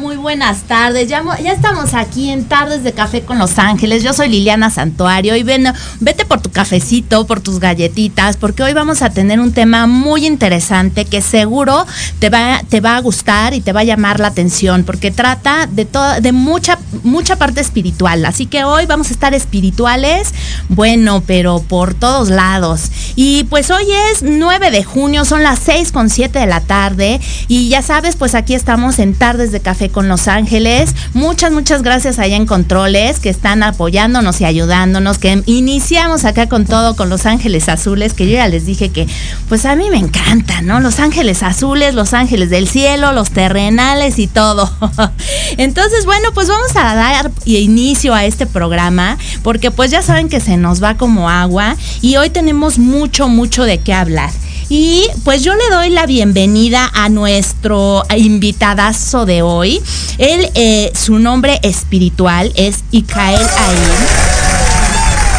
Muy buenas tardes. Ya, mo- ya estamos aquí en Tardes de Café con Los Ángeles. Yo soy Liliana Santuario y ven, vete por tu cafecito, por tus galletitas, porque hoy vamos a tener un tema muy interesante que seguro te va, te va a gustar y te va a llamar la atención, porque trata de toda, de mucha, mucha parte espiritual. Así que hoy vamos a estar espirituales, bueno, pero por todos lados. Y pues hoy es 9 de junio, son las 6 con 7 de la tarde. Y ya sabes, pues aquí estamos en Tardes de Café con Los Ángeles. Muchas, muchas gracias allá en Controles que están apoyándonos y ayudándonos. Que iniciamos acá con todo con Los Ángeles Azules, que yo ya les dije que pues a mí me encanta, ¿no? Los Ángeles Azules, Los Ángeles del Cielo, los terrenales y todo. Entonces, bueno, pues vamos a dar inicio a este programa porque pues ya saben que se nos va como agua y hoy tenemos mucho, mucho de qué hablar. Y pues yo le doy la bienvenida a nuestro invitadazo de hoy. Él, eh, su nombre espiritual es Ikael Ain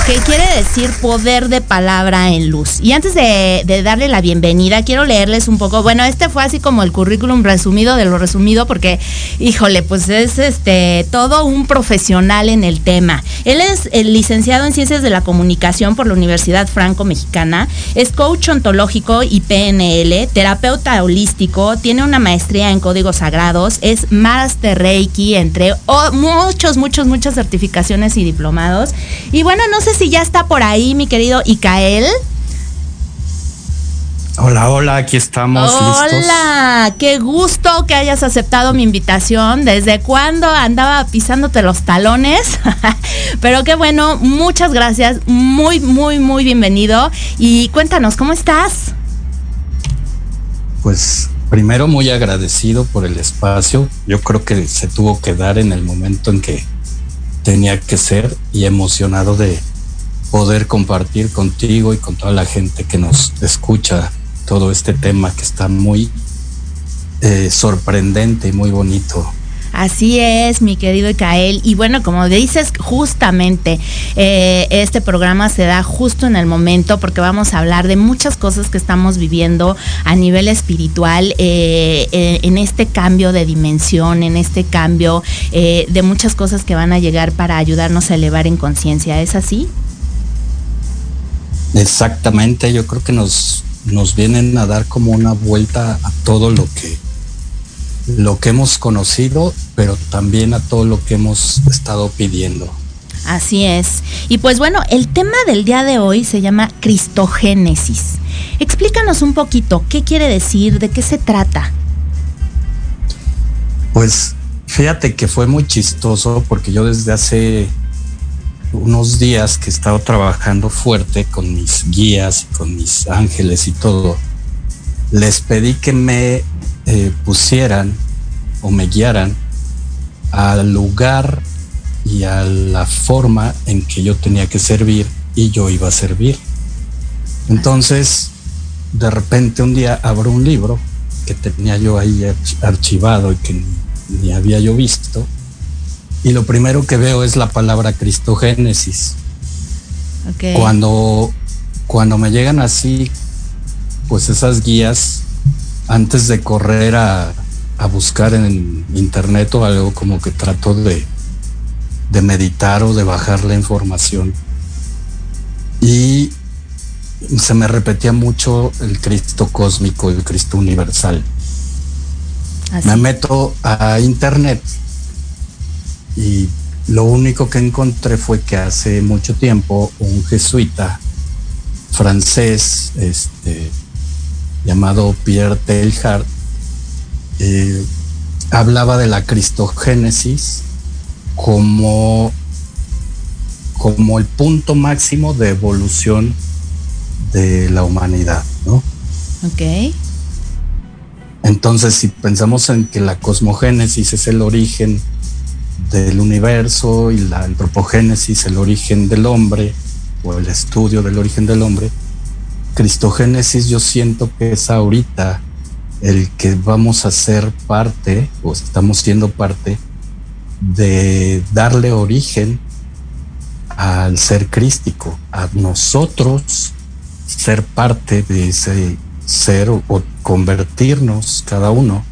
que quiere decir poder de palabra en luz. Y antes de, de, darle la bienvenida, quiero leerles un poco. Bueno, este fue así como el currículum resumido de lo resumido, porque, híjole, pues es este todo un profesional en el tema. Él es licenciado en Ciencias de la Comunicación por la Universidad Franco-Mexicana, es coach ontológico y PNL, terapeuta holístico, tiene una maestría en códigos sagrados, es Master Reiki, entre oh, muchos, muchos, muchas certificaciones y diplomados. Y bueno, no sé si ya está por ahí mi querido Icael. Hola, hola, aquí estamos hola, listos. qué gusto que hayas aceptado mi invitación. ¿Desde cuándo andaba pisándote los talones? Pero qué bueno, muchas gracias. Muy, muy, muy bienvenido. Y cuéntanos, ¿cómo estás? Pues primero muy agradecido por el espacio. Yo creo que se tuvo que dar en el momento en que tenía que ser y emocionado de poder compartir contigo y con toda la gente que nos escucha todo este tema que está muy eh, sorprendente y muy bonito. Así es, mi querido Ikael. Y bueno, como dices, justamente eh, este programa se da justo en el momento porque vamos a hablar de muchas cosas que estamos viviendo a nivel espiritual, eh, en este cambio de dimensión, en este cambio de muchas cosas que van a llegar para ayudarnos a elevar en conciencia. ¿Es así? Exactamente, yo creo que nos, nos vienen a dar como una vuelta a todo lo que lo que hemos conocido, pero también a todo lo que hemos estado pidiendo. Así es. Y pues bueno, el tema del día de hoy se llama Cristogénesis. Explícanos un poquito qué quiere decir, de qué se trata. Pues fíjate que fue muy chistoso porque yo desde hace unos días que he estado trabajando fuerte con mis guías y con mis ángeles y todo, les pedí que me eh, pusieran o me guiaran al lugar y a la forma en que yo tenía que servir y yo iba a servir. Entonces, de repente un día abro un libro que tenía yo ahí archivado y que ni, ni había yo visto y lo primero que veo es la palabra cristogénesis. Okay. Cuando, cuando me llegan así, pues esas guías, antes de correr a, a, buscar en internet o algo, como que trato de, de meditar o de bajar la información. Y se me repetía mucho el Cristo cósmico, el Cristo universal. Así. Me meto a internet y Lo único que encontré fue que hace mucho tiempo un jesuita francés, este, llamado Pierre Teilhard, eh, hablaba de la cristogénesis como, como el punto máximo de evolución de la humanidad, ¿no? Ok. Entonces, si pensamos en que la cosmogénesis es el origen del universo y la antropogénesis el origen del hombre, o el estudio del origen del hombre, Cristogénesis yo siento que es ahorita el que vamos a ser parte, o estamos siendo parte, de darle origen al ser crístico, a nosotros ser parte de ese ser o, convertirnos cada uno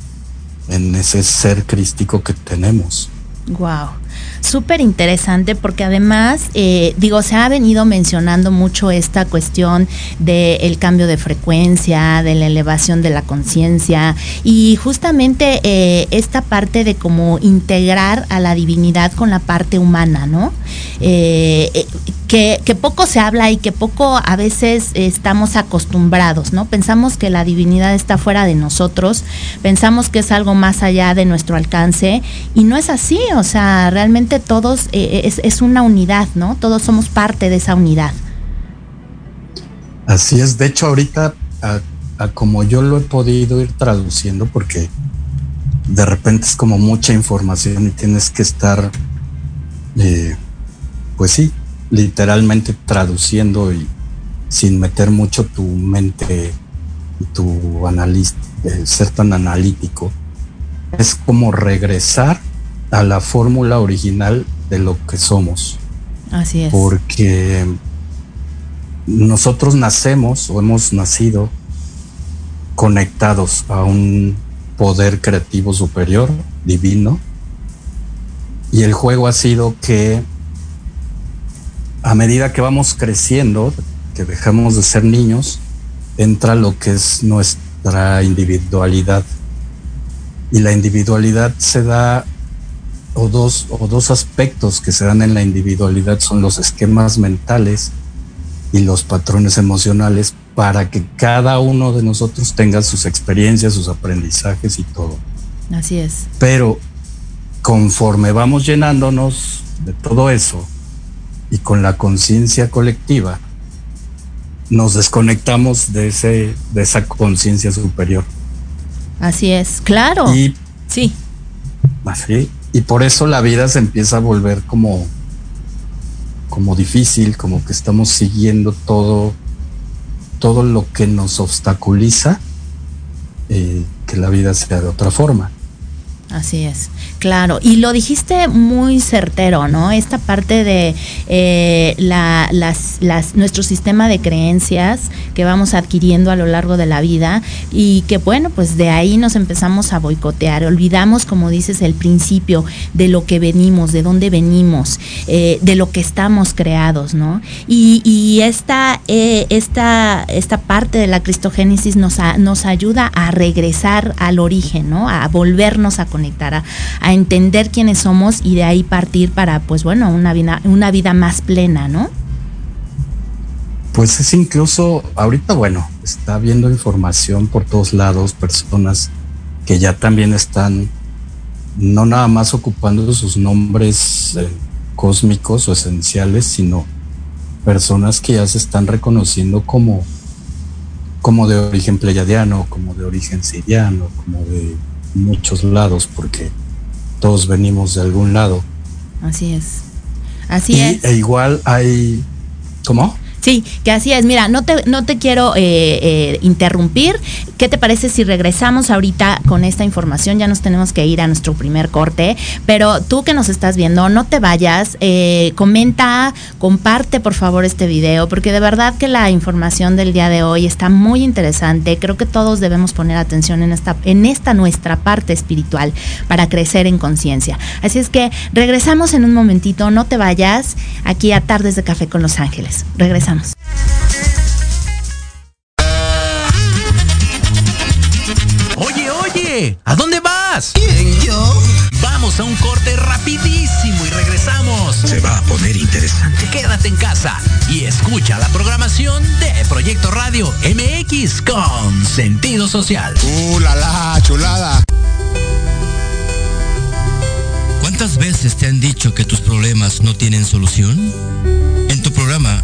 en ese ser crístico que tenemos. Wow súper interesante porque además, eh, digo, se ha venido mencionando mucho esta cuestión del cambio de frecuencia, de la elevación de la conciencia y justamente eh, esta parte de cómo integrar a la divinidad con la parte humana, ¿no? Eh, que, poco se habla y que poco a veces estamos acostumbrados, ¿no? Pensamos que la divinidad está fuera de nosotros, pensamos que es algo más allá de nuestro alcance y no es así, o sea, realmente todos eh, es, una unidad, ¿no? Todos somos parte de esa unidad. Así es, de hecho ahorita, a, como yo lo he podido ir traduciendo, porque de repente es como mucha información y tienes que estar, eh, pues sí, literalmente traduciendo y sin meter mucho tu mente y tu analista, eh, ser tan analítico. Es como regresar a la fórmula original de lo que somos. Así es. Porque nosotros nacemos o hemos nacido conectados a un poder creativo superior, divino. Y el juego ha sido que a medida que vamos creciendo, que dejamos de ser niños, entra lo que es nuestra individualidad. Y la individualidad se da o dos, o dos aspectos que se dan en la individualidad son los esquemas mentales y los patrones emocionales para que cada uno de nosotros tenga sus experiencias, sus aprendizajes y todo. Así es. Pero conforme vamos llenándonos de todo eso y con la conciencia colectiva, nos desconectamos de, ese, de esa conciencia superior. Así es, claro. Y sí. Así, y por eso la vida se empieza a volver como, como difícil, como que estamos siguiendo todo, todo lo que nos obstaculiza eh, que la vida sea de otra forma. Así es. Claro, y lo dijiste muy certero, ¿no? Esta parte de eh, la, las, las, nuestro sistema de creencias que vamos adquiriendo a lo largo de la vida y que bueno, pues de ahí nos empezamos a boicotear, olvidamos, como dices, el principio de lo que venimos, de dónde venimos, eh, de lo que estamos creados, ¿no? Y, esta, eh, esta, esta parte de la cristogénesis nos, nos ayuda a regresar al origen, ¿no? A volvernos a conectar, a entender quiénes somos y de ahí partir para, pues bueno, una vida, una vida más plena, ¿no? Pues es incluso, ahorita bueno, está viendo información por todos lados, personas que ya también están no nada más ocupando sus nombres eh, cósmicos o esenciales, sino personas que ya se están reconociendo como, como de origen pleyadiano, como de origen siriano, como de muchos lados, porque todos venimos de algún lado. Así es. Así es. E igual hay. ¿Cómo? Sí, que así es. Mira, no te, no te quiero eh, eh, interrumpir. ¿Qué te parece si regresamos ahorita con esta información? Ya nos tenemos que ir a nuestro primer corte, pero tú que nos estás viendo, no te vayas, eh, comenta, comparte por favor este video, porque de verdad que la información del día de hoy está muy interesante. Creo que todos debemos poner atención en esta, en esta nuestra parte espiritual para crecer en conciencia. Así es que regresamos en un momentito, no te vayas aquí a Tardes de Café con Los Ángeles. Regresamos. Oye, oye, ¿a dónde vas? ¿Quién, yo? Vamos a un corte rapidísimo y regresamos. Se va a poner interesante. Quédate en casa y escucha la programación de Proyecto Radio MX con sentido social. ¡Uh, la, la chulada! ¿Cuántas veces te han dicho que tus problemas no tienen solución? En tu programa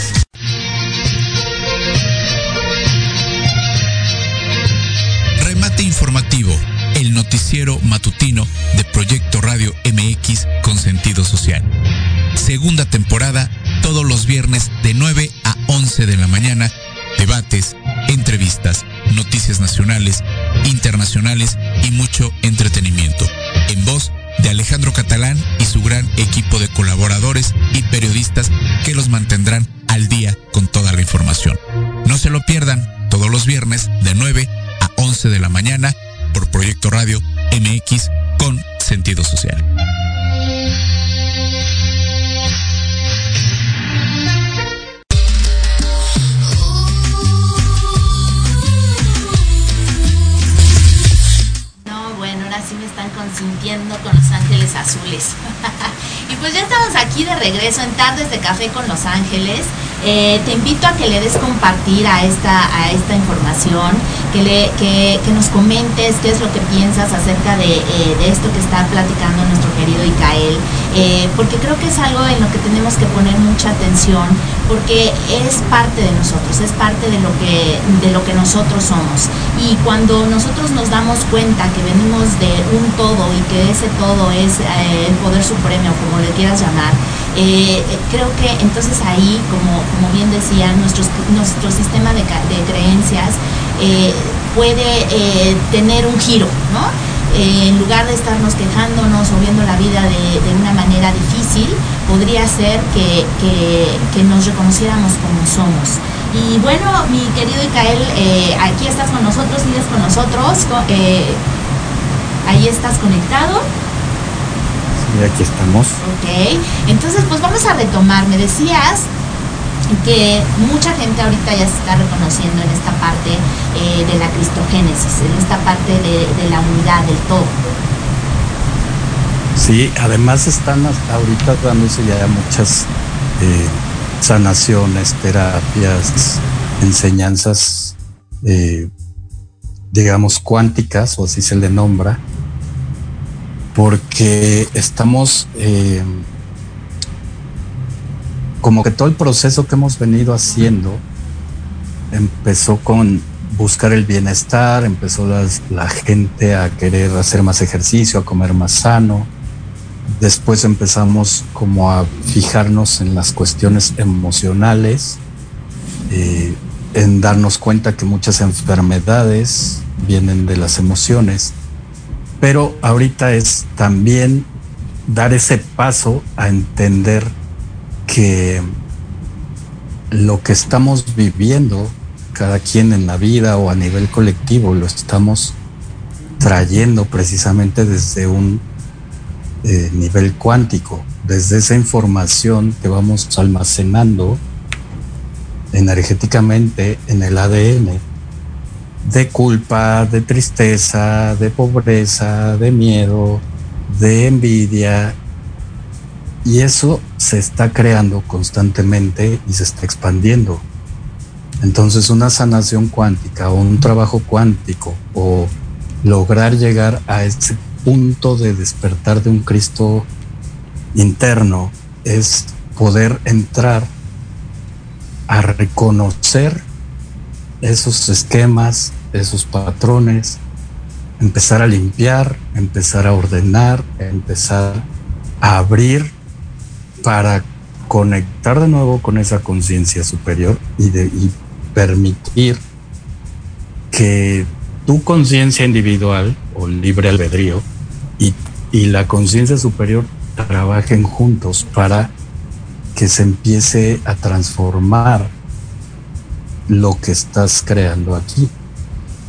Informativo, el noticiero matutino de Proyecto Radio MX con sentido social. Segunda temporada, todos los viernes de 9 a 11 de la mañana, debates, entrevistas, noticias nacionales, internacionales y mucho entretenimiento. En voz de Alejandro Catalán y su gran equipo de colaboradores y periodistas que los mantendrán al día con toda la información. No se lo pierdan todos los viernes de 9 a 11 de la mañana por Proyecto Radio MX con sentido social. No, bueno, ahora sí me están consintiendo con Los Ángeles Azules. y pues ya estamos aquí de regreso en Tardes de Café con Los Ángeles. Eh, te invito a que le des compartir a esta, a esta información, que, le, que, nos comentes qué es lo que piensas acerca de, eh, de esto que está platicando nuestro querido Icael, eh, porque creo que es algo en lo que tenemos que poner mucha atención, porque es parte de nosotros, es parte de lo que, de lo que nosotros somos. Y cuando nosotros nos damos cuenta que venimos de un todo y que ese todo es eh, el poder supremo, como le quieras llamar, eh, creo que entonces ahí, como, como bien decía, nuestros, nuestro sistema de, de creencias puede tener un giro, ¿no? Eh, en lugar de estarnos quejándonos o viendo la vida de, de una manera difícil, podría ser que, que, que, nos reconociéramos como somos. Y bueno, mi querido Icael, eh, aquí estás con nosotros, sigues con nosotros, ahí estás conectado. Y aquí estamos. Ok, entonces pues vamos a retomar. Me decías que mucha gente ahorita ya se está reconociendo en esta parte eh, de la cristogénesis, en esta parte de, la unidad del todo. Sí, además están ahorita dándose ya muchas eh, sanaciones, terapias, enseñanzas, eh, digamos, cuánticas, o así se le nombra, porque estamos como que todo el proceso que hemos venido haciendo empezó con buscar el bienestar, empezó las, la gente a querer hacer más ejercicio, a comer más sano. Después empezamos como a fijarnos en las cuestiones emocionales, eh, en darnos cuenta que muchas enfermedades vienen de las emociones pero ahorita es también dar ese paso a entender que lo que estamos viviendo, cada quien en la vida o a nivel colectivo, lo estamos trayendo precisamente desde un eh, nivel cuántico, desde esa información que vamos almacenando energéticamente en el ADN de culpa, de tristeza, de pobreza, de miedo, de envidia. Y eso se está creando constantemente y se está expandiendo. Entonces una sanación cuántica o un trabajo cuántico o lograr llegar a ese punto de despertar de un Cristo interno es poder entrar a reconocer esos esquemas, esos patrones, empezar a limpiar, empezar a ordenar, empezar a abrir para conectar de nuevo con esa conciencia superior y, de, permitir que tu conciencia individual o libre albedrío y la conciencia superior trabajen juntos para que se empiece a transformar lo que estás creando aquí.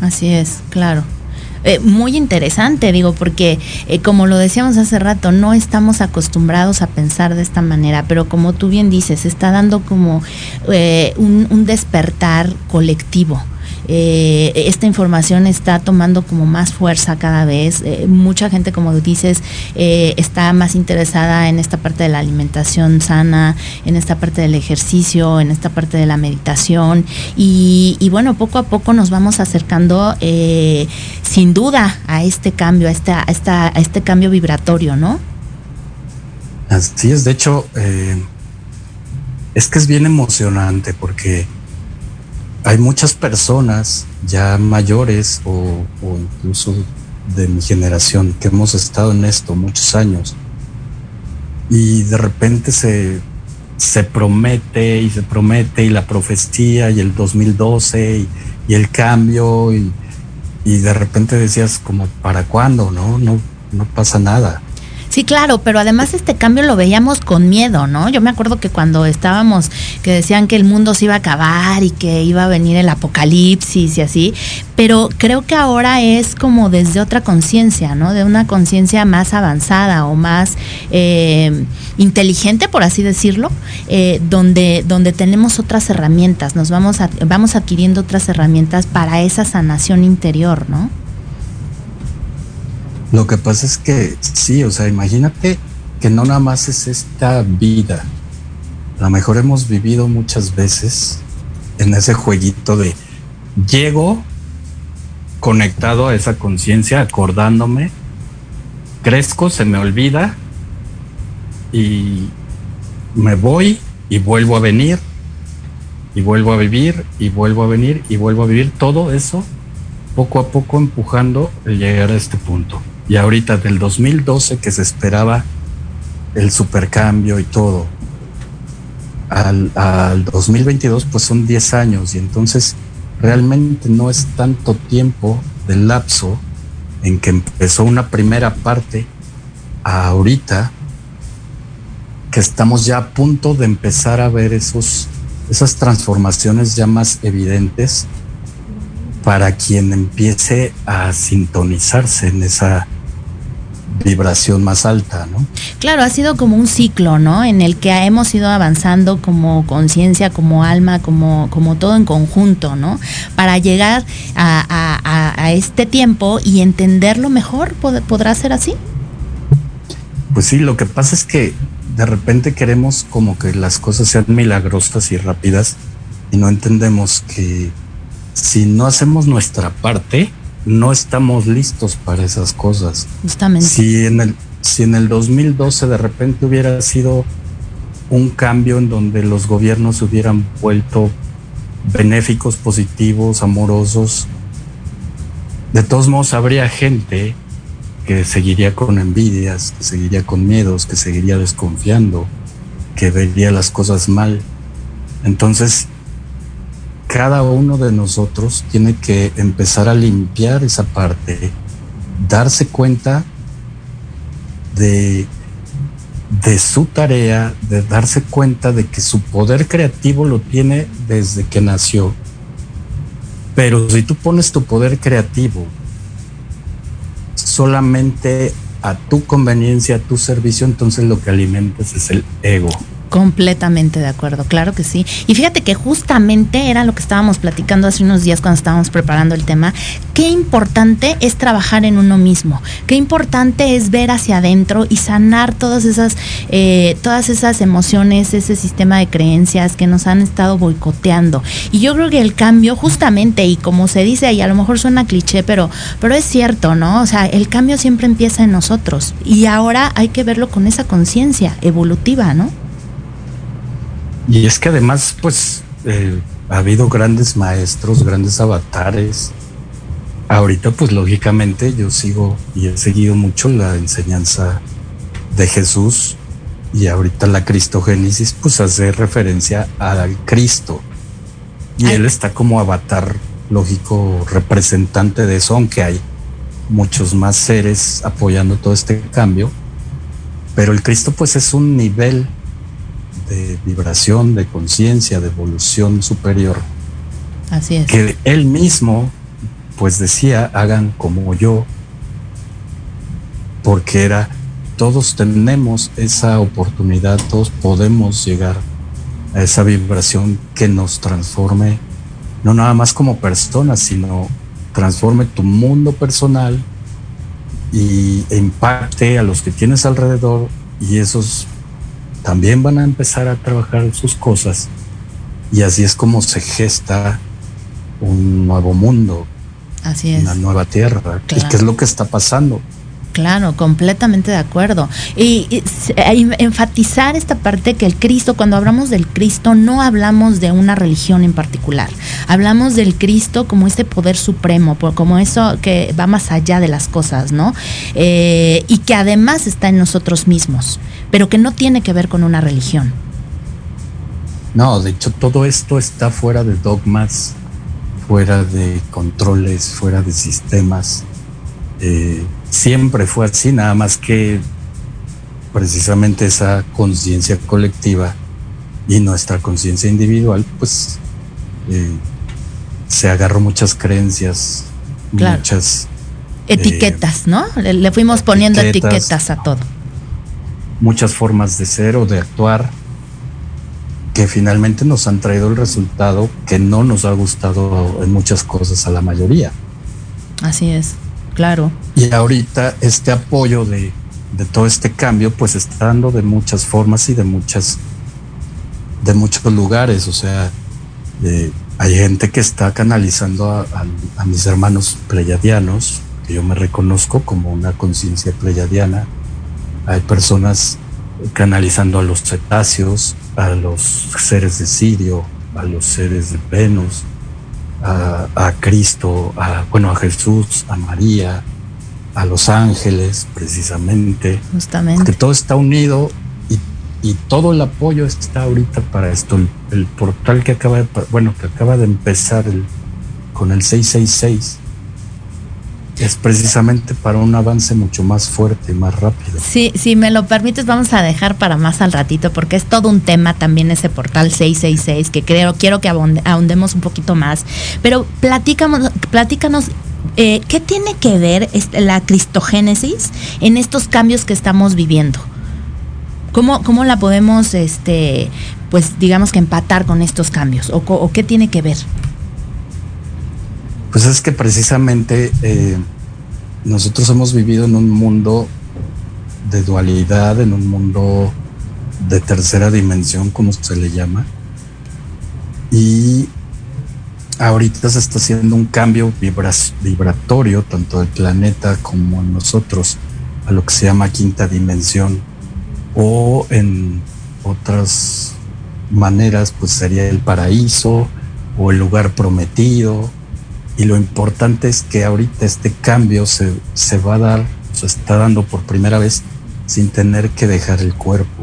Así es, claro. Eh, muy interesante, digo, porque eh, como lo decíamos hace rato, no estamos acostumbrados a pensar de esta manera, pero como tú bien dices, está dando como eh, un, un despertar colectivo eh, esta información está tomando como más fuerza cada vez. Eh, mucha gente, como dices, eh, está más interesada en esta parte de la alimentación sana, en esta parte del ejercicio, en esta parte de la meditación. Y, bueno, poco a poco nos vamos acercando sin duda a este cambio, a, esta, esta, a este cambio vibratorio, ¿no? Así es, de hecho, es que es bien emocionante porque hay muchas personas ya mayores o, incluso de mi generación que hemos estado en esto muchos años y de repente se, se promete y se promete y la profecía y el 2012 y, el cambio y, y, de repente decías como para cuándo no no no pasa nada Sí, claro, pero además este cambio lo veíamos con miedo, ¿no? Yo me acuerdo que cuando estábamos, que decían que el mundo se iba a acabar y que iba a venir el apocalipsis y así, pero creo que ahora es como desde otra conciencia, ¿no? De una conciencia más avanzada o más eh, inteligente, por así decirlo, eh, donde, donde tenemos otras herramientas, nos vamos, a, vamos adquiriendo otras herramientas para esa sanación interior, ¿no? Lo que pasa es que sí, o sea, imagínate que no nada más es esta vida. A lo mejor hemos vivido muchas veces en ese jueguito de llego conectado a esa conciencia, acordándome, crezco, se me olvida y me voy y vuelvo a venir y vuelvo a vivir y vuelvo a venir y vuelvo a vivir todo eso poco a poco empujando el llegar a este punto y ahorita del 2012 que se esperaba el supercambio y todo, al, al 2022 pues son 10 años y entonces realmente no es tanto tiempo del lapso en que empezó una primera parte a ahorita que estamos ya a punto de empezar a ver esos, esas transformaciones ya más evidentes para quien empiece a sintonizarse en esa vibración más alta, ¿no? Claro, ha sido como un ciclo, ¿no? En el que hemos ido avanzando como conciencia, como alma, como, como todo en conjunto, ¿no? Para llegar a, a, a este tiempo y entenderlo mejor, ¿pod ¿podrá ser así? Pues sí, lo que pasa es que de repente queremos como que las cosas sean milagrosas y rápidas y no entendemos que si no hacemos nuestra parte, no estamos listos para esas cosas. Justamente. Si en el, si en el 2012 de repente hubiera sido un cambio en donde los gobiernos se hubieran vuelto benéficos, positivos, amorosos, de todos modos habría gente que seguiría con envidias, que seguiría con miedos, que seguiría desconfiando, que vería las cosas mal. Entonces, cada uno de nosotros tiene que empezar a limpiar esa parte, darse cuenta de, de su tarea, de darse cuenta de que su poder creativo lo tiene desde que nació. Pero si tú pones tu poder creativo solamente a tu conveniencia, a tu servicio, entonces lo que alimentas es el ego. Completamente de acuerdo, claro que sí. Y fíjate que justamente era lo que estábamos platicando hace unos días cuando estábamos preparando el tema, qué importante es trabajar en uno mismo, qué importante es ver hacia adentro y sanar todas esas, eh, todas esas emociones, ese sistema de creencias que nos han estado boicoteando. Y yo creo que el cambio justamente, y como se dice, y a lo mejor suena cliché, pero, pero es cierto, ¿no? O sea, el cambio siempre empieza en nosotros. Y ahora hay que verlo con esa conciencia evolutiva, ¿no? Y es que además, pues, eh, ha habido grandes maestros, grandes avatares, ahorita pues lógicamente yo sigo y he seguido mucho la enseñanza de Jesús. Y ahorita la cristogénesis pues hace referencia al Cristo. Y él está como avatar lógico representante de eso, aunque hay muchos más seres apoyando todo este cambio, pero el Cristo pues es un nivel de vibración, de conciencia, de evolución superior. Así es. Que él mismo pues decía, hagan como yo, porque era, todos tenemos esa oportunidad, todos podemos llegar a esa vibración que nos transforme, no nada más como personas, sino transforme tu mundo personal y e impacte a los que tienes alrededor y esos también van a empezar a trabajar sus cosas y así es como se gesta un nuevo mundo, así es. una nueva tierra. ¿Y qué es lo que está pasando? Claro, completamente de acuerdo. Y, enfatizar esta parte que el Cristo, cuando hablamos del Cristo, no hablamos de una religión en particular. Hablamos del Cristo como este poder supremo, como eso que va más allá de las cosas, ¿no? Eh, y que además está en nosotros mismos, pero que no tiene que ver con una religión. No, de hecho todo esto está fuera de dogmas, fuera de controles, fuera de sistemas. Eh, siempre fue así, nada más que precisamente esa conciencia colectiva y nuestra conciencia individual, pues eh, se agarró muchas creencias, muchas eh, etiquetas, ¿no? Le, fuimos poniendo etiquetas a todo. Muchas formas de ser o de actuar que finalmente nos han traído el resultado que no nos ha gustado en muchas cosas a la mayoría. Así es. Claro. Y ahorita este apoyo de, todo este cambio, pues está dando de muchas formas y de muchas, de muchos lugares. O sea, hay gente que está canalizando a, mis hermanos pleyadianos, que yo me reconozco como una conciencia pleyadiana. Hay personas canalizando a los cetáceos, a los seres de Sirio, a los seres de Venus, a, Cristo, a, bueno, a Jesús, a María, a los ángeles, precisamente. Justamente. Porque todo está unido y, y todo el apoyo está ahorita para esto. El, portal que acaba de, bueno, que acaba de empezar el, con el 666 es precisamente para un avance mucho más fuerte y más rápido. Sí, si me lo permites, vamos a dejar para más al ratito, porque es todo un tema también ese portal 666, que creo, quiero que ahondemos un poquito más. Pero platícanos, platícanos eh, ¿qué tiene que ver la cristogénesis en estos cambios que estamos viviendo? ¿Cómo, cómo la podemos, este, pues digamos que empatar con estos cambios? ¿O, o qué tiene que ver? Pues es que precisamente eh, nosotros hemos vivido en un mundo de dualidad, en un mundo de tercera dimensión, como se le llama. Y ahorita se está haciendo un cambio vibratorio, tanto del planeta como en nosotros, a lo que se llama quinta dimensión. O en otras maneras, pues sería el paraíso o el lugar prometido y lo importante es que ahorita este cambio se, se va a dar, se está dando por primera vez sin tener que dejar el cuerpo.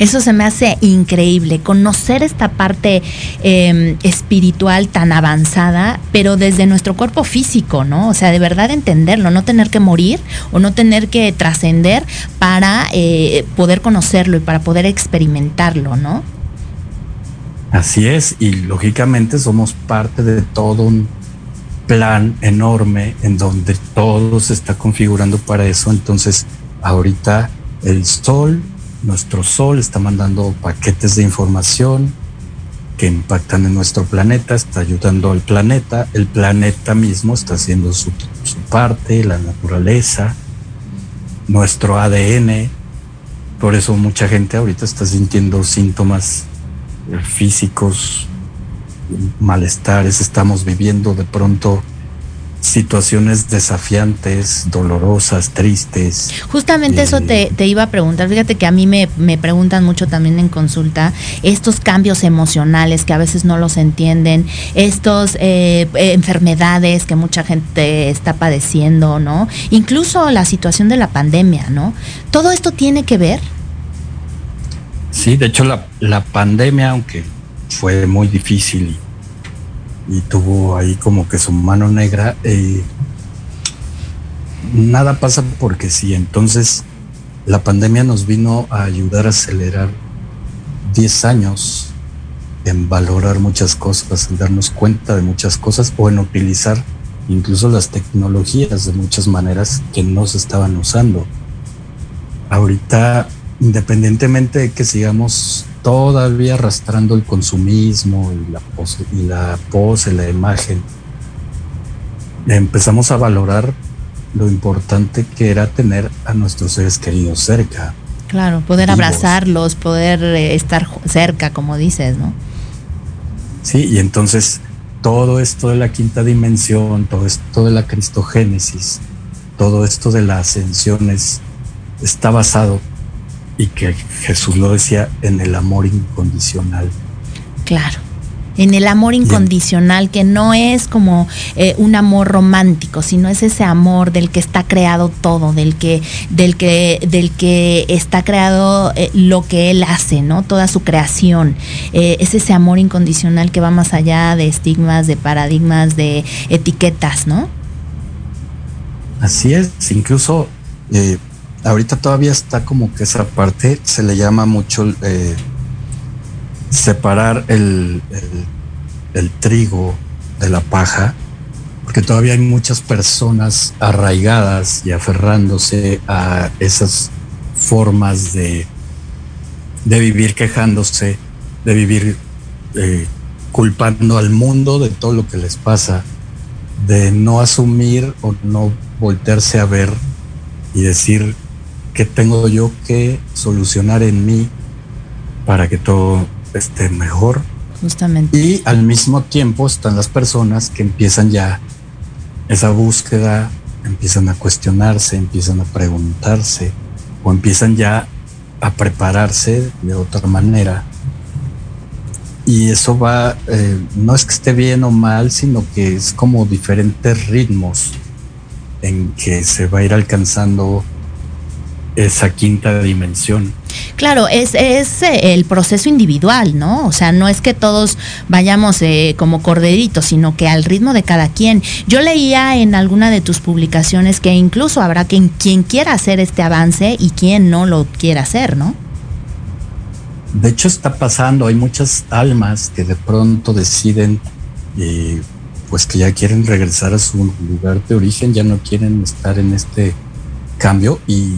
Eso se me hace increíble, conocer esta parte em, espiritual tan avanzada, pero desde nuestro cuerpo físico, ¿no? O sea, de verdad entenderlo, no tener que morir o no tener que trascender para eh, poder conocerlo y para poder experimentarlo, ¿no? Así es, y lógicamente somos parte de todo un plan enorme en donde todo se está configurando para eso. Entonces, ahorita el sol, nuestro sol está mandando paquetes de información que impactan en nuestro planeta, está ayudando al planeta, el planeta mismo está haciendo su, parte, la naturaleza, nuestro ADN. Por eso mucha gente ahorita está sintiendo síntomas físicos malestares, estamos viviendo de pronto situaciones desafiantes, dolorosas, tristes. Justamente eso te, iba a preguntar. Fíjate que a mí me, preguntan mucho también en consulta estos cambios emocionales que a veces no los entienden, estos eh, enfermedades que mucha gente está padeciendo, ¿no? Incluso la situación de la pandemia, ¿no? ¿Todo esto tiene que ver? Sí, de hecho la, la pandemia, aunque fue muy difícil y tuvo ahí como que su mano negra. Eh, nada pasa porque sí, entonces la pandemia nos vino a ayudar a acelerar 10 años en valorar muchas cosas, en darnos cuenta de muchas cosas o en utilizar incluso las tecnologías de muchas maneras que no se estaban usando. Ahorita, independientemente de que sigamos todavía arrastrando el consumismo y la pose, y la, pose, la imagen, empezamos a valorar lo importante que era tener a nuestros seres queridos cerca. Claro, poder abrazarlos, poder eh, estar cerca, como dices, ¿no? Sí, y entonces todo esto de la quinta dimensión, todo esto de la cristogénesis, todo esto de la ascensión está basado y que Jesús lo decía en el amor incondicional. Claro, en el amor incondicional, que no es como eh, un amor romántico, sino es ese amor del que está creado todo, del que, del que, del que está creado eh, lo que él hace, ¿no? Toda su creación. Eh, es ese amor incondicional que va más allá de estigmas, de paradigmas, de etiquetas, ¿no? Así es, incluso ahorita todavía está como que esa parte se le llama mucho eh, separar el, trigo de la paja, porque todavía hay muchas personas arraigadas y aferrándose a esas formas de, de vivir quejándose, de vivir eh, culpando al mundo de todo lo que les pasa, de no asumir o no voltearse a ver y decir ¿Qué tengo yo que solucionar en mí para que todo esté mejor? Justamente. Y al mismo tiempo están las personas que empiezan ya esa búsqueda, empiezan a cuestionarse, empiezan a preguntarse o empiezan ya a prepararse de otra manera. Y eso va, eh, no es que esté bien o mal, sino que es como diferentes ritmos en que se va a ir alcanzando esa quinta dimensión. Claro, es, es eh, el proceso individual, ¿no? O sea, no es que todos vayamos eh, como corderitos, sino que al ritmo de cada quien. Yo leía en alguna de tus publicaciones que incluso habrá quien, quien quiera hacer este avance y quien no lo quiera hacer, ¿no? De hecho está pasando, hay muchas almas que de pronto deciden eh, pues que ya quieren regresar a su lugar de origen, ya no quieren estar en este cambio y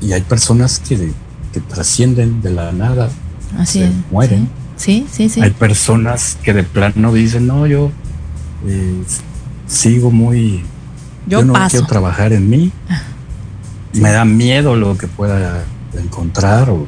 y hay personas que, que trascienden de la nada, Así se mueren. Sí, sí, sí. Hay personas que de plano dicen, no, yo eh, sigo muy... Yo, no quiero trabajar en mí. Me da miedo lo que pueda encontrar o,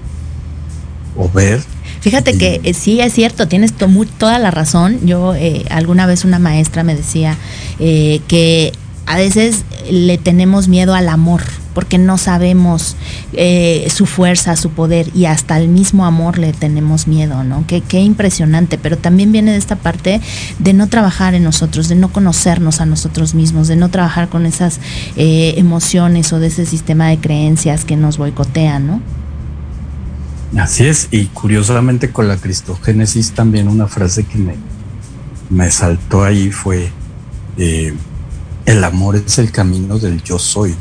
ver. Fíjate que eh, sí es cierto, tienes toda la razón. Yo eh, alguna vez una maestra me decía que a veces le tenemos miedo al amor porque no sabemos eh, su fuerza, su poder y hasta el mismo amor le tenemos miedo, ¿no? Qué, qué impresionante, pero también viene de esta parte de no trabajar en nosotros, de no conocernos a nosotros mismos, de no trabajar con esas eh, emociones o de ese sistema de creencias que nos boicotean, ¿no? Así es, y curiosamente con la cristogénesis también una frase que me, me saltó ahí fue, eh, el amor es el camino del yo soy.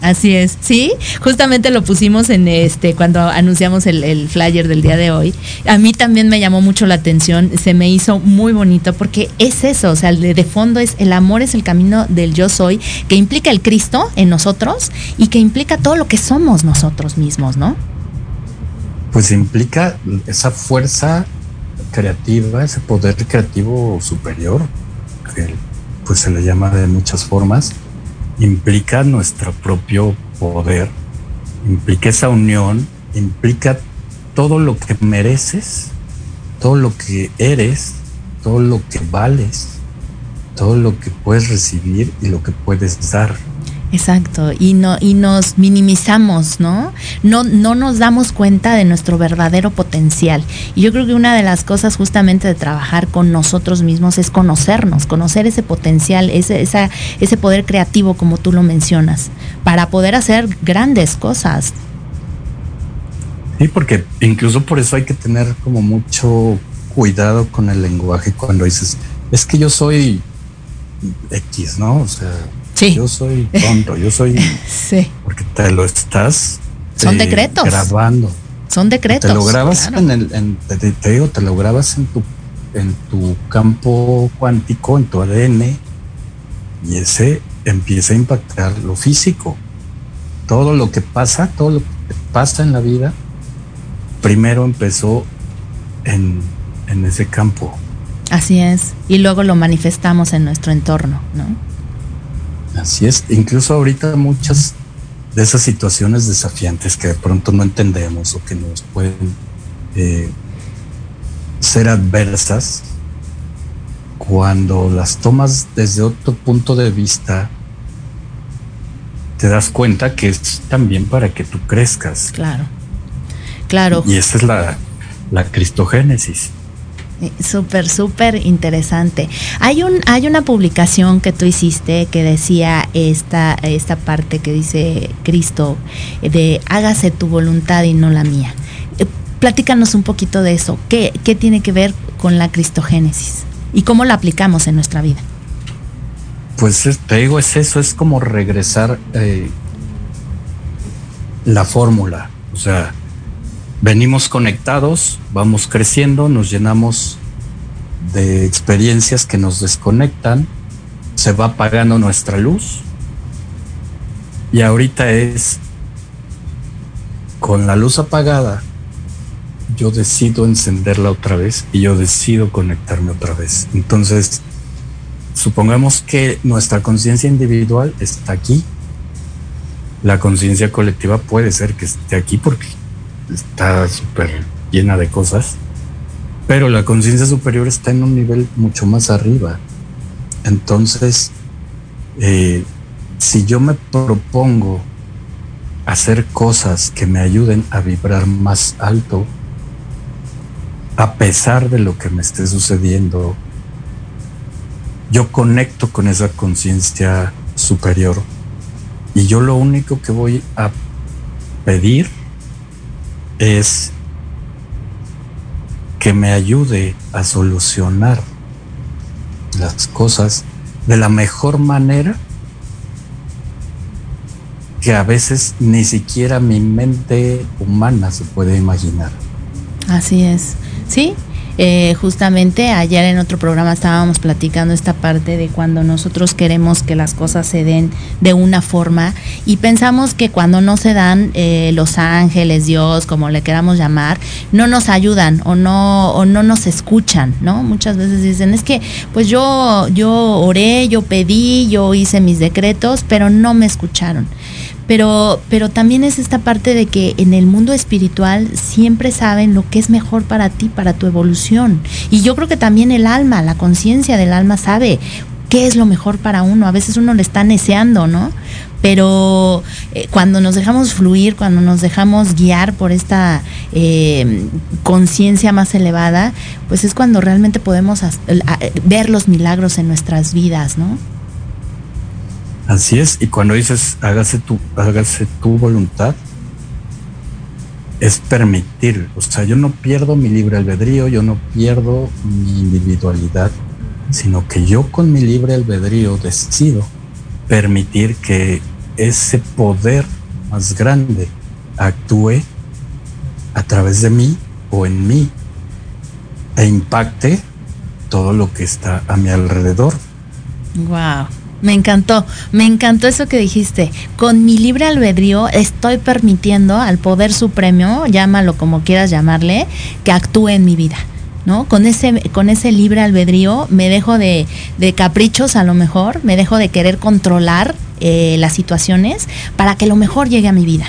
Así es, sí, justamente lo pusimos en este cuando anunciamos el, flyer del día de hoy. A mí también me llamó mucho la atención, se me hizo muy bonito porque es eso, o sea, el de, de fondo es el amor es el camino del yo soy, que implica el Cristo en nosotros y que implica todo lo que somos nosotros mismos, ¿no? Pues implica esa fuerza creativa, ese poder creativo superior, que pues se le llama de muchas formas implica nuestro propio poder, implica esa unión, implica todo lo que mereces, todo lo que eres, todo lo que vales, todo lo que puedes recibir y lo que puedes dar. Exacto, y no y nos minimizamos, ¿no? No no nos damos cuenta de nuestro verdadero potencial. Y yo creo que una de las cosas justamente de trabajar con nosotros mismos es conocernos, conocer ese potencial, ese esa, ese poder creativo como tú lo mencionas, para poder hacer grandes cosas. Sí, porque incluso por eso hay que tener como mucho cuidado con el lenguaje cuando dices, es que yo soy X, ¿no? O sea, yo soy tonto, yo soy. sí. Porque te lo estás. Son eh, decretos. Grabando. Son decretos. Te lo grabas en el. te, digo, te lo grabas en tu, en tu campo cuántico, en tu ADN, y ese empieza a impactar lo físico. Todo lo que pasa, todo lo que pasa en la vida, primero empezó en, en ese campo. Así es. Y luego lo manifestamos en nuestro entorno, ¿no? Así es, incluso ahorita muchas de esas situaciones desafiantes que de pronto no entendemos o que nos pueden eh, ser adversas, cuando las tomas desde otro punto de vista, te das cuenta que es también para que tú crezcas. Claro, claro. Y esa es la, la cristogénesis. Súper, súper interesante. Hay un, hay una publicación que tú hiciste que decía esta, esta parte que dice Cristo de hágase tu voluntad y no la mía. Eh, platícanos un poquito de eso. ¿Qué, ¿Qué, tiene que ver con la cristogénesis? ¿Y cómo la aplicamos en nuestra vida? Pues te digo, es eso, es como regresar eh, la fórmula. O sea, venimos conectados, vamos creciendo, nos llenamos de experiencias que nos desconectan, se va apagando nuestra luz y ahorita es con la luz apagada, yo decido encenderla otra vez y yo decido conectarme otra vez. Entonces, supongamos que nuestra conciencia individual está aquí. La conciencia colectiva puede ser que esté aquí porque está súper llena de cosas, pero la conciencia superior está en un nivel mucho más arriba. Entonces, eh, si yo me propongo hacer cosas que me ayuden a vibrar más alto, a pesar de lo que me esté sucediendo, yo conecto con esa conciencia superior y yo lo único que voy a pedir es que me ayude a solucionar las cosas de la mejor manera que a veces ni siquiera mi mente humana se puede imaginar. Así es. Sí, eh, justamente ayer en otro programa estábamos platicando esta parte de cuando nosotros queremos que las cosas se den de una forma y pensamos que cuando no se dan eh, los ángeles, Dios, como le queramos llamar, no nos ayudan o no o no nos escuchan, ¿no? Muchas veces dicen es que pues yo yo oré, yo pedí, yo hice mis decretos, pero no me escucharon pero, pero también es esta parte de que en el mundo espiritual siempre saben lo que es mejor para ti, para tu evolución. Y yo creo que también el alma, la conciencia del alma sabe qué es lo mejor para uno. A veces uno le está deseando, ¿no? Pero eh, cuando nos dejamos fluir, cuando nos dejamos guiar por esta eh, conciencia más elevada, pues es cuando realmente podemos ver los milagros en nuestras vidas, ¿no? Así es, y cuando dices hágase tu, hágase tu voluntad, es permitir, o sea, yo no pierdo mi libre albedrío, yo no pierdo mi individualidad, sino que yo con mi libre albedrío decido permitir que ese poder más grande actúe a través de mí o en mí e impacte todo lo que está a mi alrededor. Wow. Me encantó, me encantó eso que dijiste. Con mi libre albedrío estoy permitiendo al poder supremo, llámalo como quieras llamarle, que actúe en mi vida. ¿No? Con ese, con ese libre albedrío me dejo de, caprichos a lo mejor, me dejo de querer controlar eh, las situaciones para que lo mejor llegue a mi vida.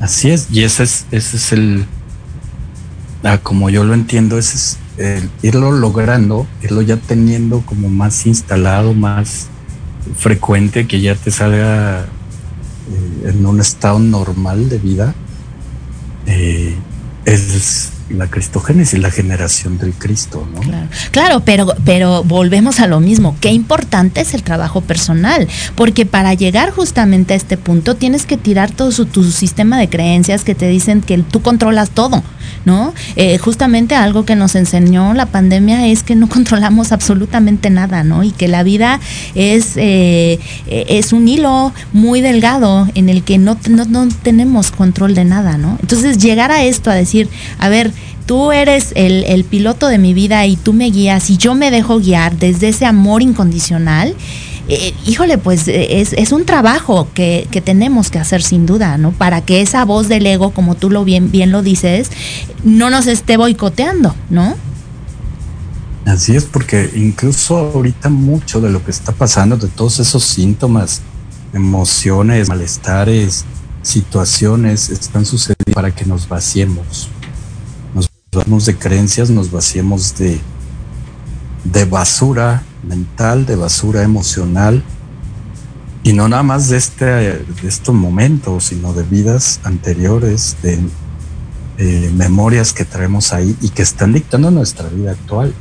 Así es, y ese es, ese es el, ah, como yo lo entiendo, es irlo logrando, irlo ya teniendo como más instalado, más frecuente, que ya te salga eh, en un estado normal de vida, eh, es la cristogénesis, la generación del Cristo, ¿no? Claro, claro, pero, pero volvemos a lo mismo. Qué importante es el trabajo personal, porque para llegar justamente a este punto tienes que tirar todo tu sistema de creencias que te dicen que tú controlas todo. ¿No? Eh, justamente algo que nos enseñó la pandemia es que no controlamos absolutamente nada, ¿no? Y que la vida es, eh, es un hilo muy delgado en el que no, no, no tenemos control de nada, ¿no? Entonces llegar a esto, a decir, a ver, tú eres el, el, piloto de mi vida y tú me guías y yo me dejo guiar desde ese amor incondicional, eh, híjole, pues eh, es, es un trabajo que, que, tenemos que hacer sin duda, ¿no? Para que esa voz del ego, como tú lo bien, bien lo dices, no nos esté boicoteando, ¿no? Así es, porque incluso ahorita mucho de lo que está pasando, de todos esos síntomas, emociones, malestares, situaciones, están sucediendo para que nos vaciemos. Nos vaciemos de creencias, nos vaciemos de, de basura mental, de basura emocional, y no nada más de, este, de estos momentos, sino de vidas anteriores, de eh, memorias que traemos ahí y que están dictando nuestra vida actual.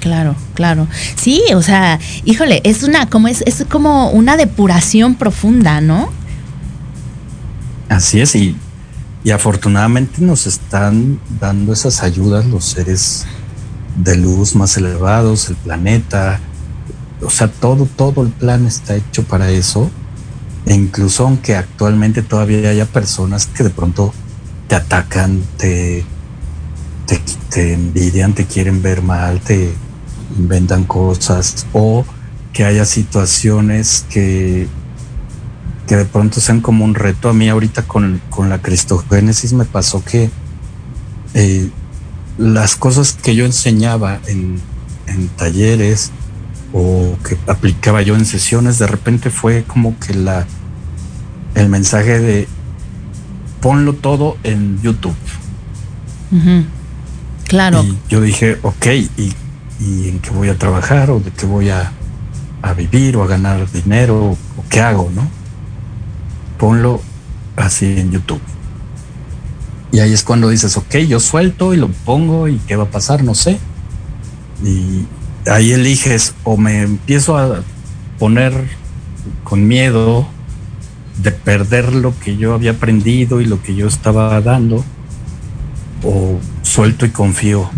Claro, claro. Sí, o sea, híjole, es una como es, es como una depuración profunda, ¿no? Así es, y, y afortunadamente nos están dando esas ayudas los seres de luz más elevados, el planeta, o sea, todo, todo el plan está hecho para eso. E incluso aunque actualmente todavía haya personas que de pronto te atacan, te, te, envidian, te quieren ver mal, te inventan cosas, o que haya situaciones que, que de pronto sean como un reto. A mí ahorita con, con la cristogénesis me pasó que eh, las cosas que yo enseñaba en, en talleres o que aplicaba yo en sesiones, de repente fue como que la el mensaje de ponlo todo en YouTube. Claro. Y yo dije, ok, ¿y, ¿y, en qué voy a trabajar? ¿O de qué voy a, a vivir? ¿O a ganar dinero? ¿O qué hago? ¿No? Ponlo así en YouTube. Y ahí es cuando dices, ok, yo suelto y lo pongo y qué va a pasar, no sé. Y ahí eliges o me empiezo a poner con miedo de perder lo que yo había aprendido y lo que yo estaba dando, o suelto y confío.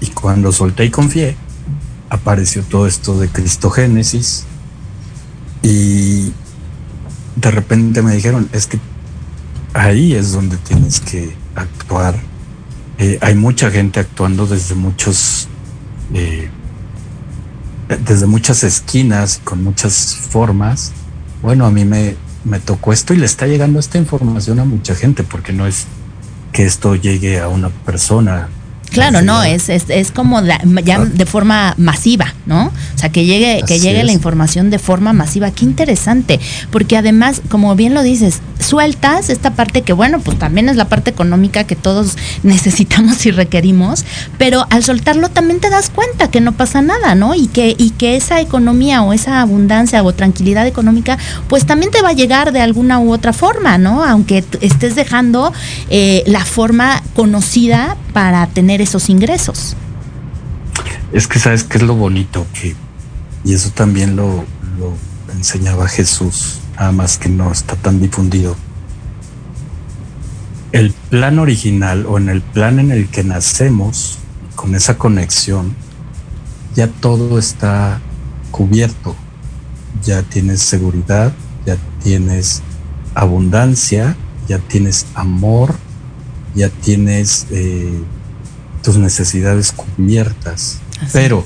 Y cuando solté y confié, apareció todo esto de Cristogénesis y de repente me dijeron, es que ahí es donde tienes que actuar. Eh, hay mucha gente actuando desde muchos, eh, desde muchas esquinas, con muchas formas. Bueno, a mí me, me tocó esto y le está llegando esta información a mucha gente, porque no es que esto llegue a una persona Claro, no, es, es, es como ya de forma masiva, ¿no? O sea, que llegue, que llegue la información de forma masiva. Qué interesante, porque además, como bien lo dices, sueltas esta parte que, bueno, pues también es la parte económica que todos necesitamos y requerimos, pero al soltarlo también te das cuenta que no pasa nada, ¿no? Y que, y que esa economía o esa abundancia o tranquilidad económica, pues también te va a llegar de alguna u otra forma, ¿no? Aunque estés dejando eh, la forma conocida para tener esos ingresos. Es que sabes que es lo bonito que, y eso también lo, enseñaba Jesús, nada más que no está tan difundido. El plan original o en el plan en el que nacemos, con esa conexión, ya todo está cubierto. Ya tienes seguridad, ya tienes abundancia, ya tienes amor, ya tienes eh, tus necesidades cubiertas. Así Pero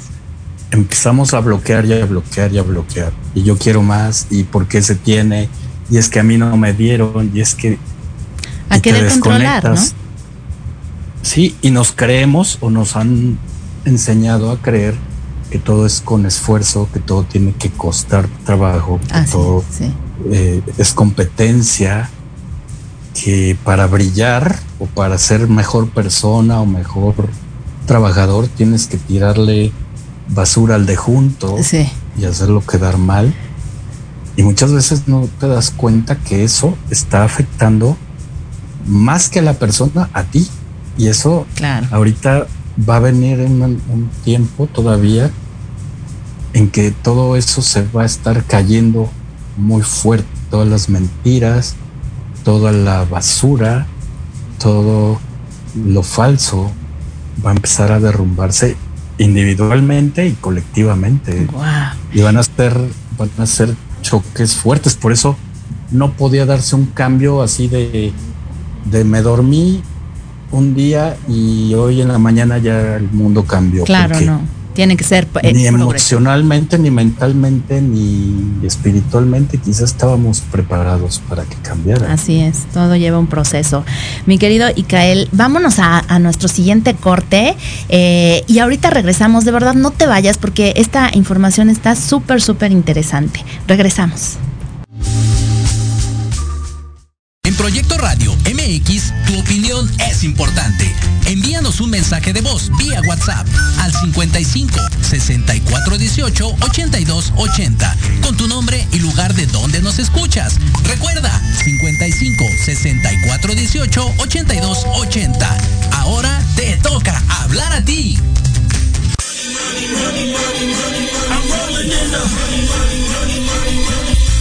empezamos a bloquear y a bloquear y a bloquear. Y yo quiero más, y por qué se tiene, y es que a mí no me dieron, y es que. A querer controlar, ¿no? Sí, y nos creemos o nos han enseñado a creer que todo es con esfuerzo, que todo tiene que costar trabajo, que Así todo es, sí. eh, es competencia, que para brillar o para ser mejor persona o mejor trabajador tienes que tirarle basura al de junto y hacerlo quedar mal. Y muchas veces no te das cuenta que eso está afectando más que a la persona, a ti. Y eso ahorita va a venir en un, tiempo todavía en que todo eso se va a estar cayendo muy fuerte. Todas las mentiras, toda la basura, todo lo falso va a empezar a derrumbarse individualmente y colectivamente. Y van a ser, van a ser choques fuertes. Por eso no podía darse un cambio así de, de me dormí un día y hoy en la mañana ya el mundo cambió. Claro, no. Tiene que ser eh, ni emocionalmente, ni mentalmente, ni espiritualmente, quizás estábamos preparados para que cambiara. Así es, todo lleva un proceso. Mi querido Icael, vámonos a, nuestro siguiente corte eh, y ahorita regresamos. De verdad, no te vayas porque esta información está súper, súper interesante. Regresamos. En Proyecto Radio MX, tu opinión es importante. Un mensaje de voz vía WhatsApp al 55 64 18 82 80 con tu nombre y lugar de donde nos escuchas. Recuerda 55 64 18 82 80. Ahora te toca hablar a ti.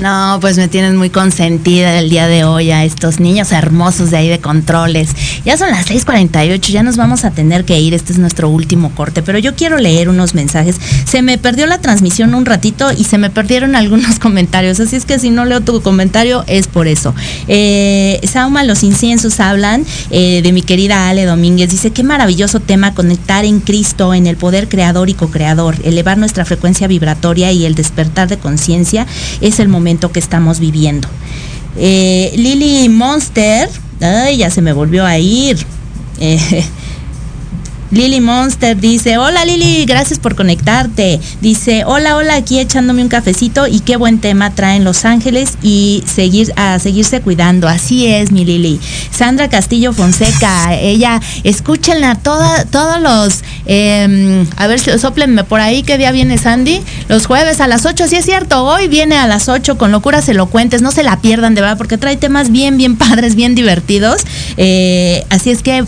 No, pues me tienen muy consentida el día de hoy a estos niños hermosos de ahí de controles. Ya son las 6:48, ya nos vamos a tener que ir. Este es nuestro último corte, pero yo quiero leer unos mensajes. Se me perdió la transmisión un ratito y se me perdieron algunos comentarios, así es que si no leo tu comentario es por eso. Eh, Sauma, los inciensos hablan eh, de mi querida Ale Domínguez. Dice, qué maravilloso tema conectar en Cristo, en el poder creador y co-creador, elevar nuestra frecuencia vibratoria y el despertar de conciencia es el momento que estamos viviendo. Eh, Lily Monster, ay, ya se me volvió a ir. Eh, Lily Monster dice, hola Lili, gracias por conectarte. Dice, hola, hola, aquí echándome un cafecito y qué buen tema traen Los Ángeles y seguir a seguirse cuidando. Así es, mi Lili. Sandra Castillo Fonseca, ella, escúchenla toda, todos los, em, a ver, soplenme por ahí, ¿qué día viene Sandy? Los jueves a las 8, sí es cierto, hoy viene a las 8 con locuras elocuentes, no se la pierdan de verdad, porque trae temas bien, bien padres, bien divertidos. Eh, así es que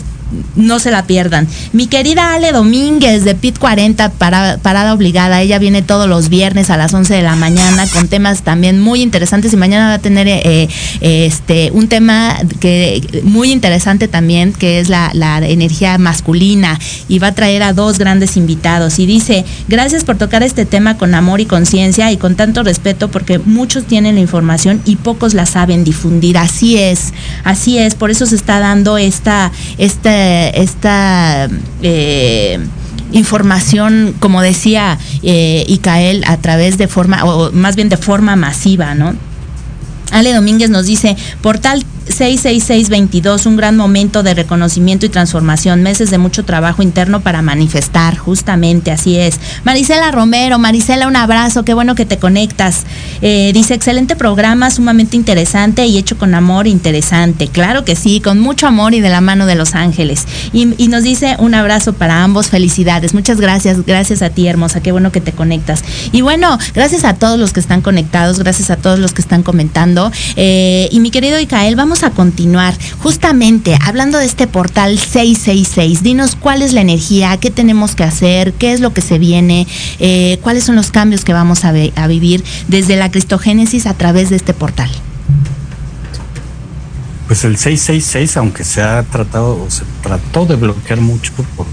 no se la pierdan. Mi querida Ale Domínguez de PIT 40, parada obligada, ella viene todos los viernes a las 11 de la mañana con temas también muy interesantes y mañana va a tener eh, este un tema que muy interesante también que es la, la, energía masculina y va a traer a dos grandes invitados y dice gracias por tocar este tema con amor y conciencia y con tanto respeto porque muchos tienen la información y pocos la saben difundir así es así es por eso se está dando esta esta esta eh, información, como decía eh, Icael, a través de forma, o más bien de forma masiva, ¿no? Ale Domínguez nos dice, portal 66622, un gran momento de reconocimiento y transformación, meses de mucho trabajo interno para manifestar, justamente así es. Marisela Romero, Marisela, un abrazo, qué bueno que te conectas. Eh, dice, excelente programa, sumamente interesante y hecho con amor interesante. Claro que sí, con mucho amor y de la mano de los ángeles. Y, y nos dice un abrazo para ambos, felicidades. Muchas gracias, gracias a ti, hermosa, qué bueno que te conectas. Y bueno, gracias a todos los que están conectados, gracias a todos los que están comentando. Eh, y mi querido Icael, vamos a continuar justamente hablando de este portal 666. Dinos cuál es la energía, qué tenemos que hacer, qué es lo que se viene, eh, cuáles son los cambios que vamos a, a vivir desde la cristogénesis a través de este portal. Pues el 666, aunque se ha tratado o se trató de bloquear mucho por,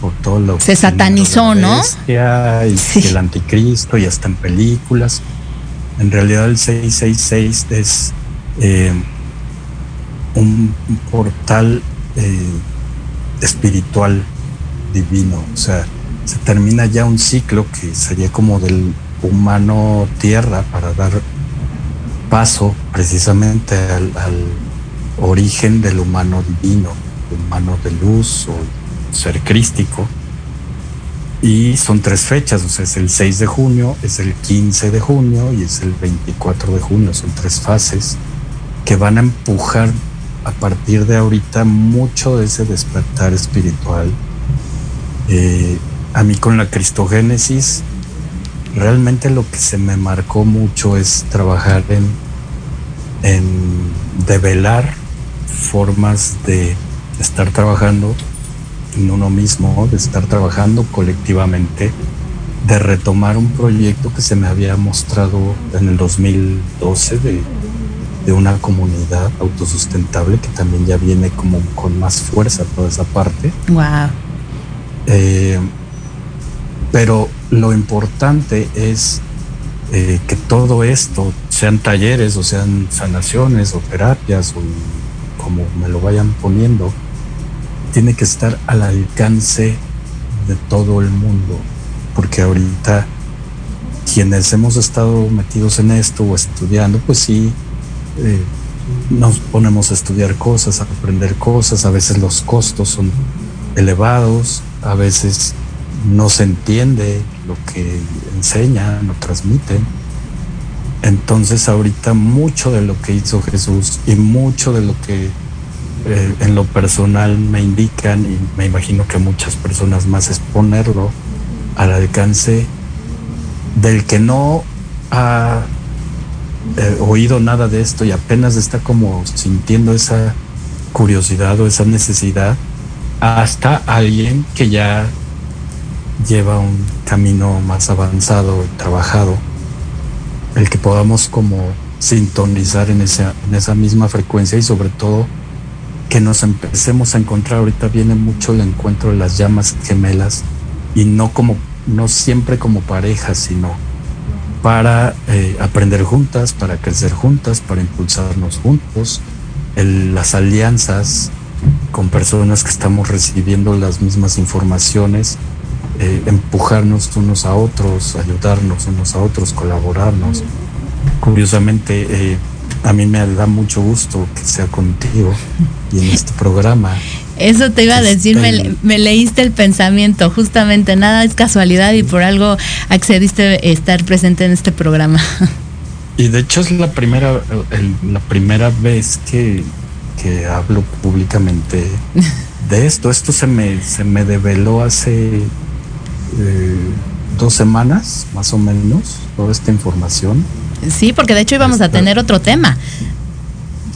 por todo lo se satanizó, ¿no? Y el anticristo y hasta en películas. En realidad el 666 es eh, un, portal eh, espiritual divino. O sea, se termina ya un ciclo que sería como del humano tierra para dar paso precisamente al, origen del humano divino, humano de luz o ser crístico. Y son tres fechas, o sea, es el 6 de junio, es el 15 de junio y es el 24 de junio. Son tres fases que van a empujar a partir de ahorita mucho de ese despertar espiritual. Eh, a mí con la cristogénesis, realmente lo que se me marcó mucho es trabajar en, en develar formas de estar trabajando en uno mismo, de estar trabajando colectivamente, de retomar un proyecto que se me había mostrado en el 2012 de de una comunidad autosustentable que también ya viene como con más fuerza toda esa parte. Wow. Eh, pero lo importante es eh, que todo esto, sean talleres o sean sanaciones o terapias o como me lo vayan poniendo, tiene que estar al alcance de todo el mundo, porque ahorita quienes hemos estado metidos en esto o estudiando, pues sí, eh, nos ponemos a estudiar cosas, a aprender cosas, a veces los costos son elevados, a veces no se entiende lo que enseñan o transmiten. Entonces ahorita mucho de lo que hizo Jesús y mucho de lo que eh, en lo personal me indican y me imagino que muchas personas más es ponerlo al alcance del que no ha eh, oído nada de esto y apenas está como sintiendo esa curiosidad o esa necesidad hasta alguien que ya lleva un camino más avanzado y trabajado, el que podamos como sintonizar en esa, en esa misma frecuencia y sobre todo que nos empecemos a encontrar. Ahorita viene mucho el encuentro de las llamas gemelas y no como, no siempre como pareja, sino para eh, aprender juntas, para crecer juntas, para impulsarnos juntos, las alianzas con personas que estamos recibiendo las mismas informaciones, eh, empujarnos unos a otros, ayudarnos unos a otros, colaborarnos. Curiosamente, eh, a mí me da mucho gusto que sea contigo y en este programa. Eso te iba a decir, me, leíste el pensamiento, justamente, nada es casualidad y por algo accediste a estar presente en este programa. Y de hecho es la primera, la primera vez que, hablo públicamente de esto. Esto se me, se me develó hace eh, dos semanas, más o menos, toda esta información. Sí, porque de hecho íbamos a tener otro tema.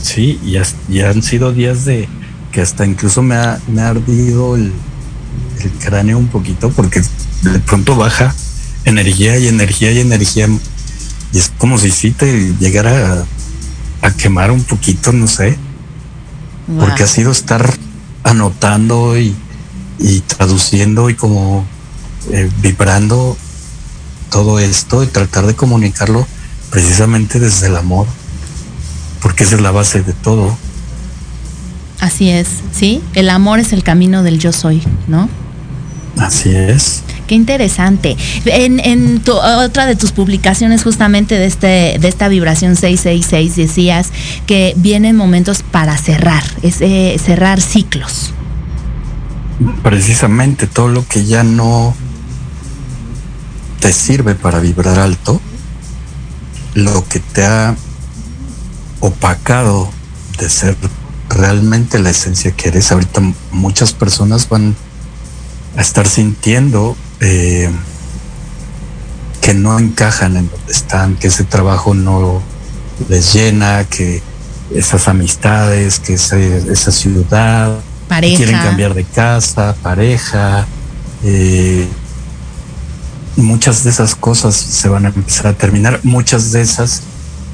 Sí, y han sido días de, que hasta incluso me ha, me ardido el, cráneo un poquito porque de pronto baja energía y energía y energía y es como si sí te llegara a, quemar un poquito, no sé, porque ha sido estar anotando y, traduciendo y como eh, vibrando todo esto y tratar de comunicarlo precisamente desde el amor, porque esa es la base de todo. Así es, ¿sí? El amor es el camino del yo soy, ¿no? Así es. Qué interesante. En, otra de tus publicaciones justamente de, este, de esta vibración 666 decías que vienen momentos para cerrar, es, eh, cerrar ciclos. Precisamente todo lo que ya no te sirve para vibrar alto, lo que te ha opacado de ser realmente la esencia que eres. Ahorita muchas personas van a estar sintiendo eh, que no encajan en donde están, que ese trabajo no les llena, que esas amistades, que esa ciudad, quieren cambiar de casa, pareja, eh, muchas de esas cosas se van a empezar a terminar, muchas de esas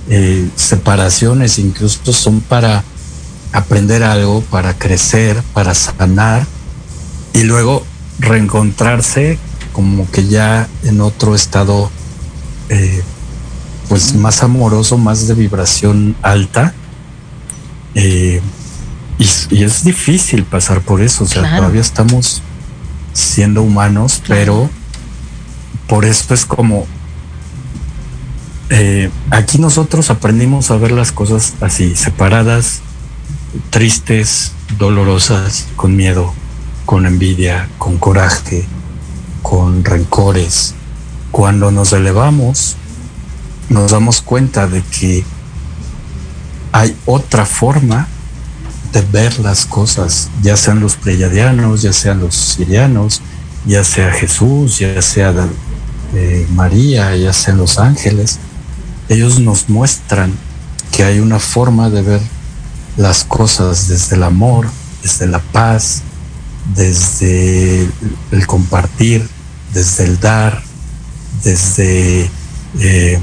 eh, separaciones incluso son para aprender algo, para crecer, para sanar y luego reencontrarse como que ya en otro estado eh, pues más amoroso, más de vibración alta. Eh, y, es difícil pasar por eso, o sea, todavía estamos siendo humanos, pero por eso es como eh, aquí nosotros aprendimos a ver las cosas así, separadas, tristes, dolorosas, con miedo, con envidia, con coraje, con rencores. Cuando nos elevamos, nos damos cuenta de que hay otra forma de ver las cosas, ya sean los pleyadianos, ya sean los sirianos, ya sea Jesús, ya sea María, ya sean los ángeles. Ellos nos muestran que hay una forma de ver las cosas desde el amor, desde la paz, desde el compartir, desde el dar, desde eh,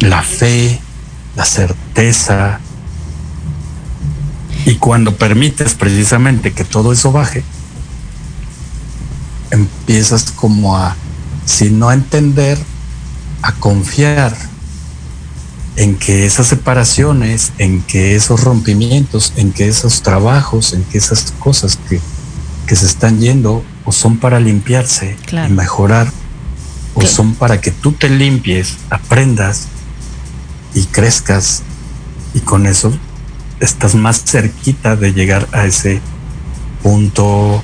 la fe, la certeza. Y cuando permites precisamente que todo eso baje, empiezas como a, si no a entender, a confiar en que esas separaciones, en que esos rompimientos, en que esos trabajos, en que esas cosas que, que se están yendo o son para limpiarse y mejorar, o son para que tú te limpies, aprendas y crezcas y con eso estás más cerquita de llegar a ese punto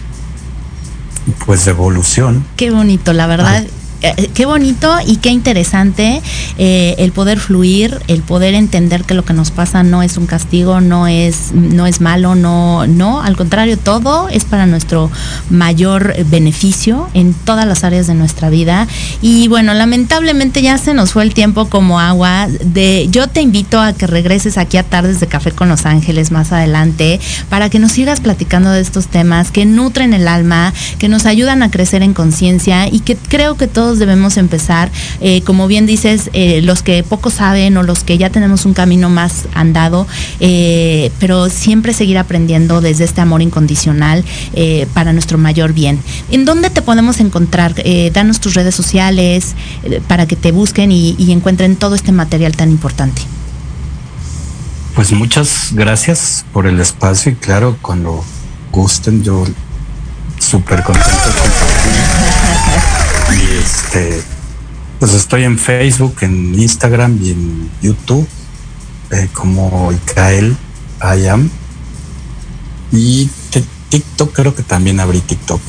pues de evolución. Qué bonito, la verdad. Eh, qué bonito y qué interesante eh, el poder fluir, el poder entender que lo que nos pasa no es un castigo, no es, no es malo, no, no, al contrario, todo es para nuestro mayor beneficio en todas las áreas de nuestra vida. Y bueno, lamentablemente ya se nos fue el tiempo como agua. De, yo te invito a que regreses aquí a Tardes de Café con Los Ángeles más adelante para que nos sigas platicando de estos temas que nutren el alma, que nos ayudan a crecer en conciencia y que creo que todos debemos empezar, eh, como bien dices, eh, los que poco saben o los que ya tenemos un camino más andado, eh, pero siempre seguir aprendiendo desde este amor incondicional para nuestro mayor bien. ¿En dónde te podemos encontrar? danos tus redes sociales para que te busquen y, encuentren todo este material tan importante. Pues muchas gracias por el espacio y claro, cuando gusten yo súper contento de compartir. Y este, pues estoy en Facebook, en Instagram y en YouTube, eh, como Ikael I Y TikTok, creo que también abrí TikTok.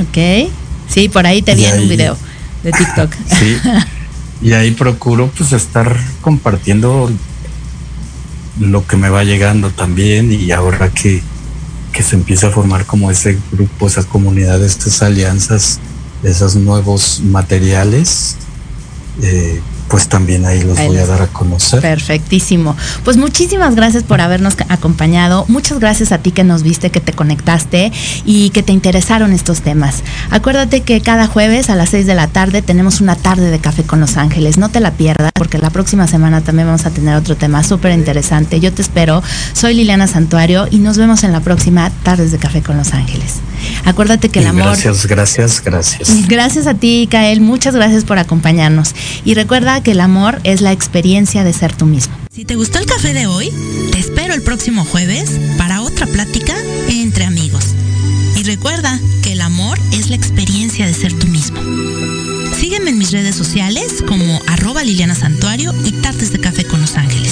Ok. Sí, por ahí te vi en un video de TikTok. sí. Y ahí procuro pues estar compartiendo lo que me va llegando también y ahora que, que se empieza a formar como ese grupo, esa comunidad, estas alianzas esos nuevos materiales, eh, pues también ahí los voy a dar a conocer. Perfectísimo. Pues muchísimas gracias por habernos acompañado. Muchas gracias a ti que nos viste, que te conectaste y que te interesaron estos temas. Acuérdate que cada jueves a las 6 de la tarde tenemos una tarde de café con Los Ángeles. No te la pierdas porque la próxima semana también vamos a tener otro tema súper interesante. Yo te espero. Soy Liliana Santuario y nos vemos en la próxima tardes de café con Los Ángeles. Acuérdate que el amor. Gracias, gracias, gracias. Gracias a ti, Kael. Muchas gracias por acompañarnos. Y recuerda que el amor es la experiencia de ser tú mismo. Si te gustó el café de hoy, te espero el próximo jueves para otra plática entre amigos. Y recuerda que el amor es la experiencia de ser tú mismo. Sígueme en mis redes sociales como arroba Liliana Santuario y Tartes de Café con Los Ángeles.